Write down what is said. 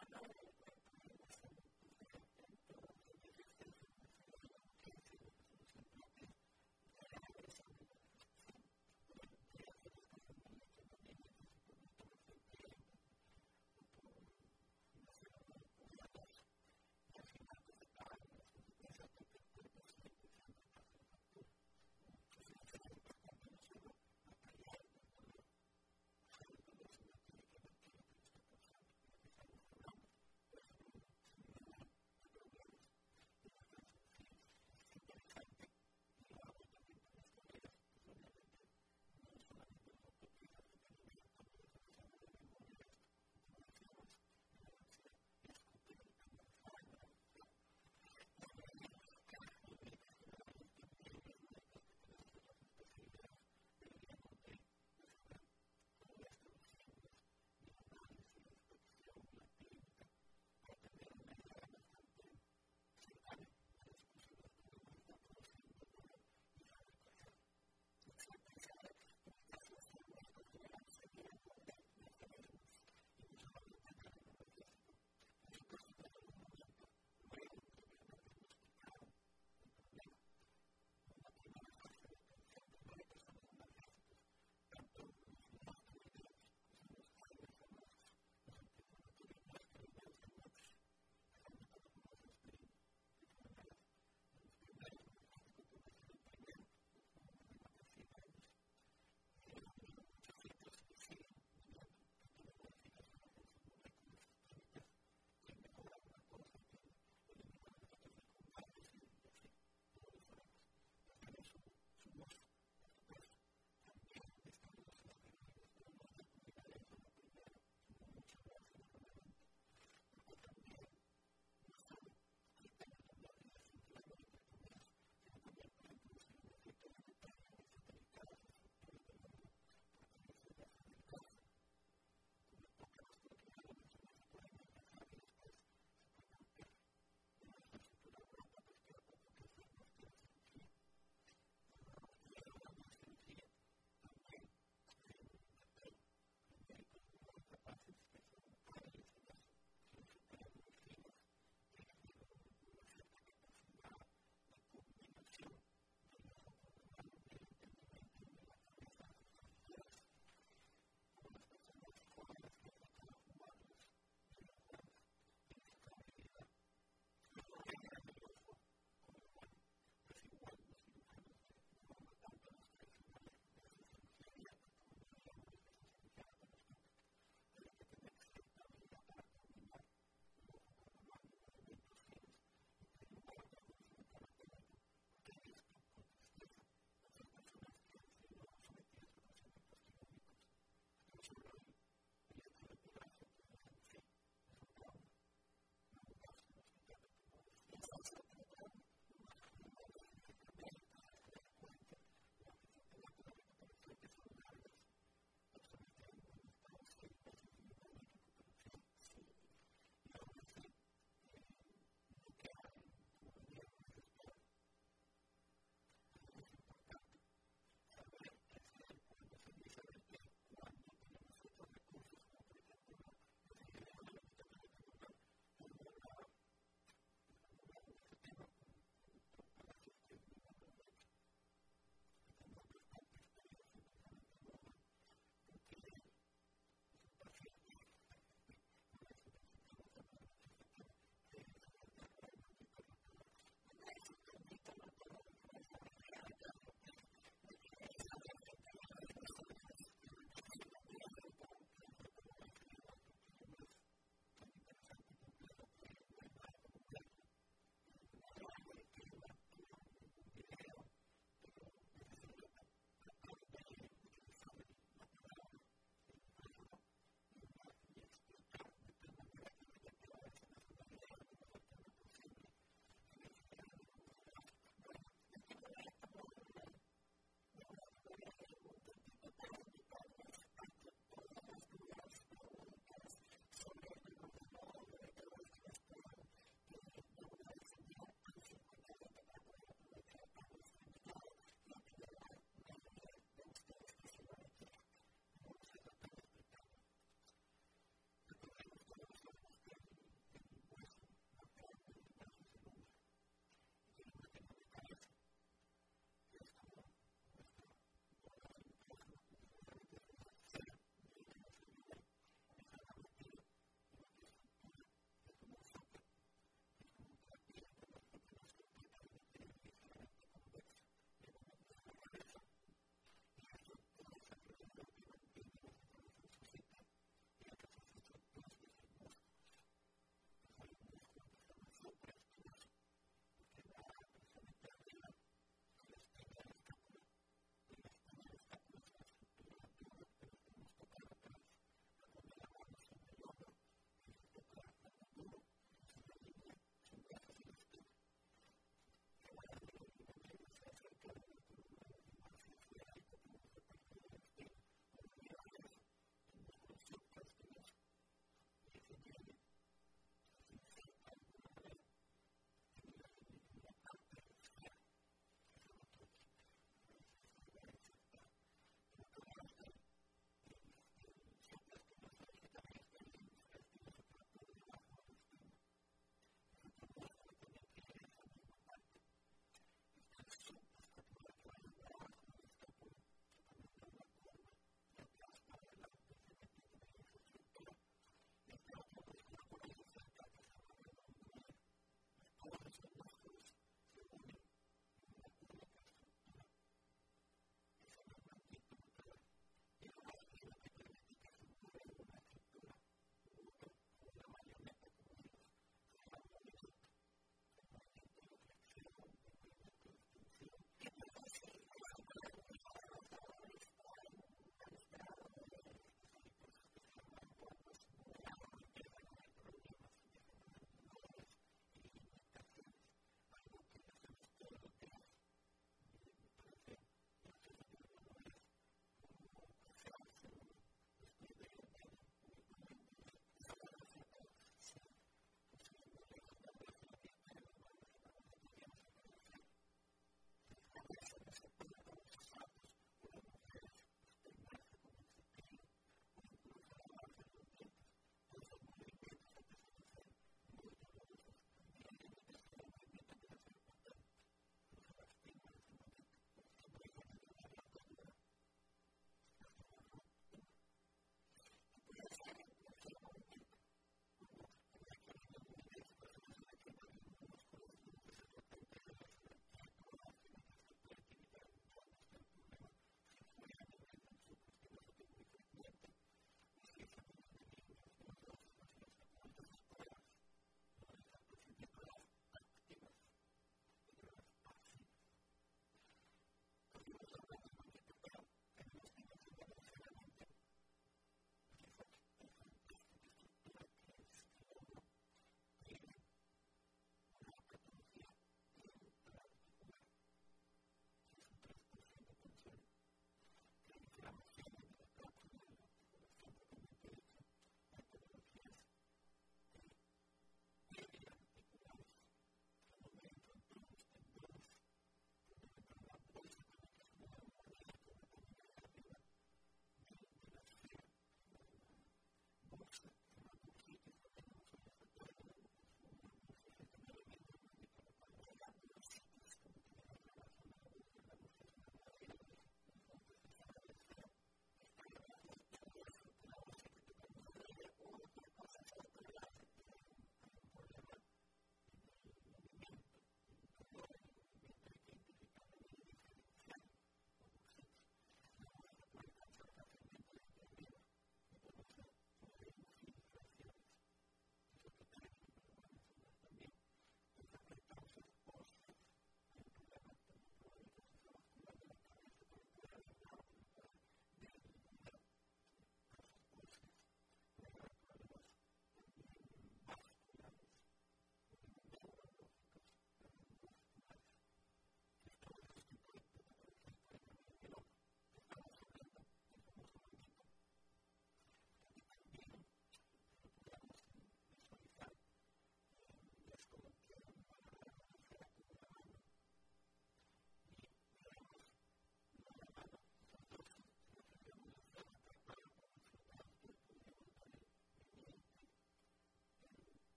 I know